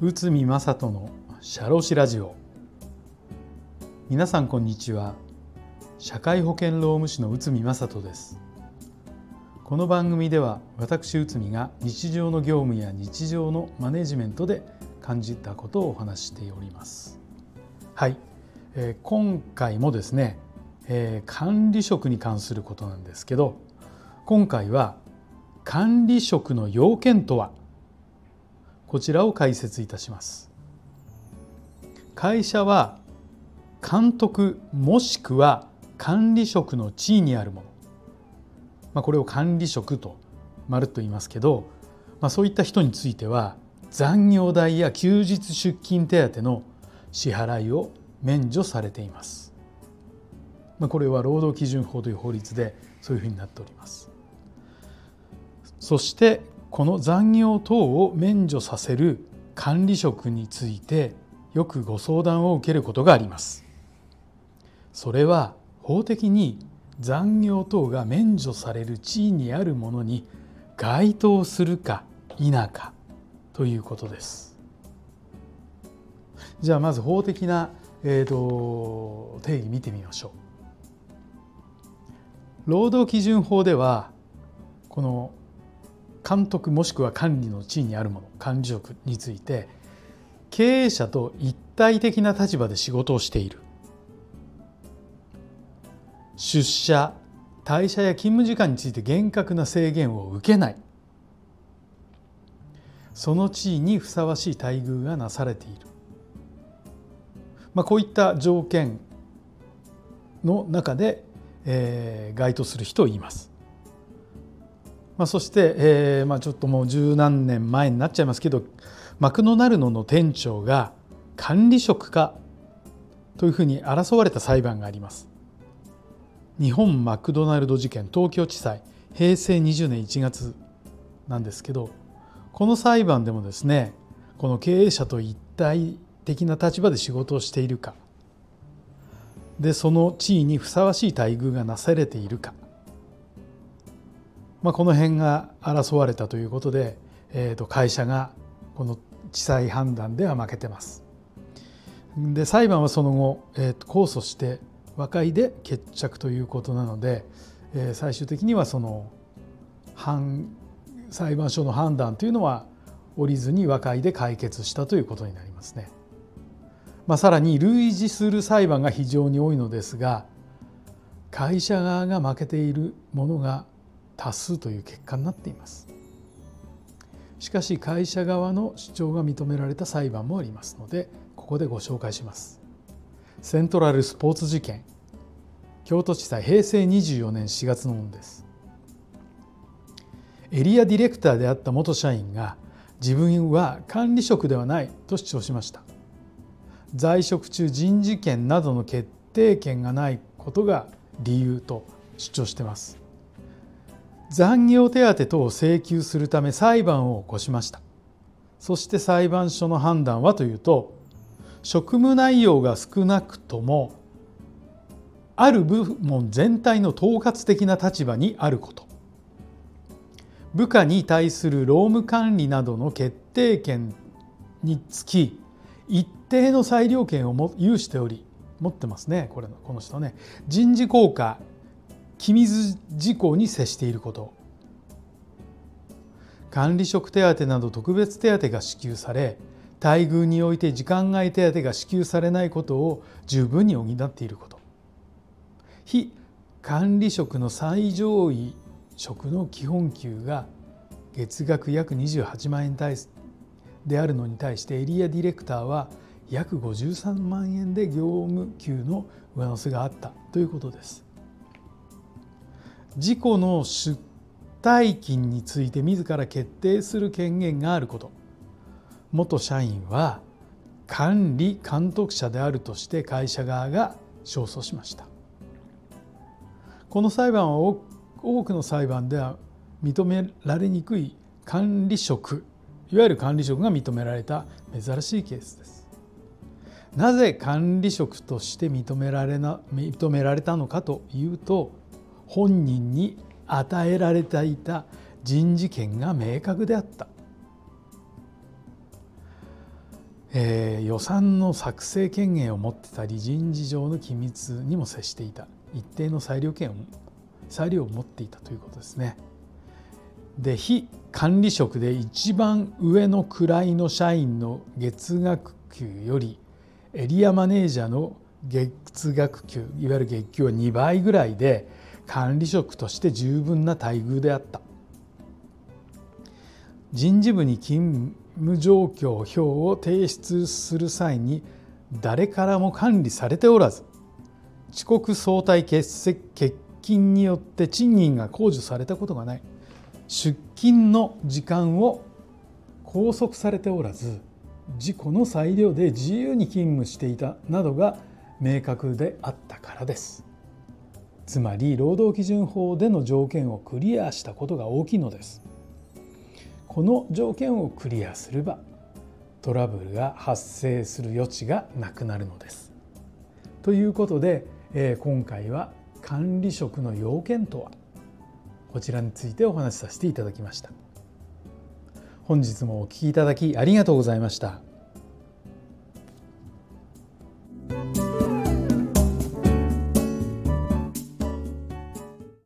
内海正人の社労士ラジオ。皆さんこんにちは。社会保険労務士の内海正人です。この番組では私内海が日常の業務や日常のマネジメントで感じたことをお話しております。はい、えー、今回もですね、えー、管理職に関することなんですけど今回は管理職の要件とは？こちらを解説いたします会社は監督もしくは管理職の地位にあるもの、まあ、これを管理職とまるっと言いますけど、まあ、そういった人については残業代や休日出勤手当の支払いを免除されています。まあ、これは労働基準法という法律でそういうふうになっております。そしてこの残業等を免除させる管理職についてよくご相談を受けることがあります。それは法的に残業等が免除される地位にあるものに該当するか否かということです。じゃあまず法的な、えーと、定義見てみましょう。労働基準法ではこの監督もしくは管理の地位にあるもの管理職について経営者と一体的な立場で仕事をしている。出社退社や勤務時間について厳格な制限を受けない。その地位にふさわしい待遇がなされている、まあ、こういった条件の中で、えー、該当する人を言います。まあ、そして、えーまあ、ちょっともう十何年前になっちゃいますけどマクドナルドの店長が管理職かというふうに争われた裁判があります。日本マクドナルド事件東京地裁平成20年1月なんですけどこの裁判でもですねこの経営者と一体的な立場で仕事をしているかでその地位にふさわしい待遇がなされているか、まあ、この辺が争われたということで、えー、と会社がこの地裁判断では負けてます。で裁判はその後、えー、と控訴して和解で決着ということなので、えー、最終的にはその判裁判所の判断というのは折りずに和解で解決したということになりますね。まあ、さらに類似する裁判が非常に多いのですが会社側が負けているものが多数という結果になっています。しかし会社側の主張が認められた裁判もありますのでここでご紹介します。セントラルスポーツ事件京都地裁平成24年4月のものですエリアディレクターであった元社員が自分は管理職ではないと主張しました在職中人事権などの決定権がないことが理由と主張してます残業手当等を請求するため裁判を起こしました。そして裁判所の判断はというと職務内容が少なくともある部門全体の統括的な立場にあること。部下に対する労務管理などの決定権につき一定の裁量権を有しており持ってますねこれのこの人ね。人事効果機密事項に接していること管理職手当など特別手当が支給され待遇において時間外手当が支給されないことを十分に補っていること非管理職の最上位職の基本給が月額約28万円であるのに対してエリアディレクターは約53万円で業務給の上乗せがあったということです。自己の出退勤について自ら決定する権限があること。元社員は管理監督者であるとして会社側が勝訴しました。この裁判は多くの裁判では認められにくい管理職いわゆる管理職が認められた珍しいケースです。なぜ管理職として認められな認められたのかというと本人に与えられていた人事権が明確であった、えー、予算の作成権限を持ってたり人事上の機密にも接していた一定の裁量権を裁量を持っていたということですね。で非管理職で一番上の位の社員の月額給よりエリアマネージャーの月額給いわゆる月給は2倍ぐらいで管理職として十分な待遇であった。人事部に勤務状況表を提出する際に誰からも管理されておらず遅刻相対欠席欠勤によって賃金が控除されたことがない。出勤の時間を拘束されておらず自己の裁量で自由に勤務していたなどが明確であったからです。つまり労働基準法での条件をクリアしたことが大きいのです。この条件をクリアすればトラブルが発生する余地がなくなるのです。ということで、え今回は管理職の要件とは？こちらについてお話しさせていただきました。本日もお聴きいただきありがとうございました。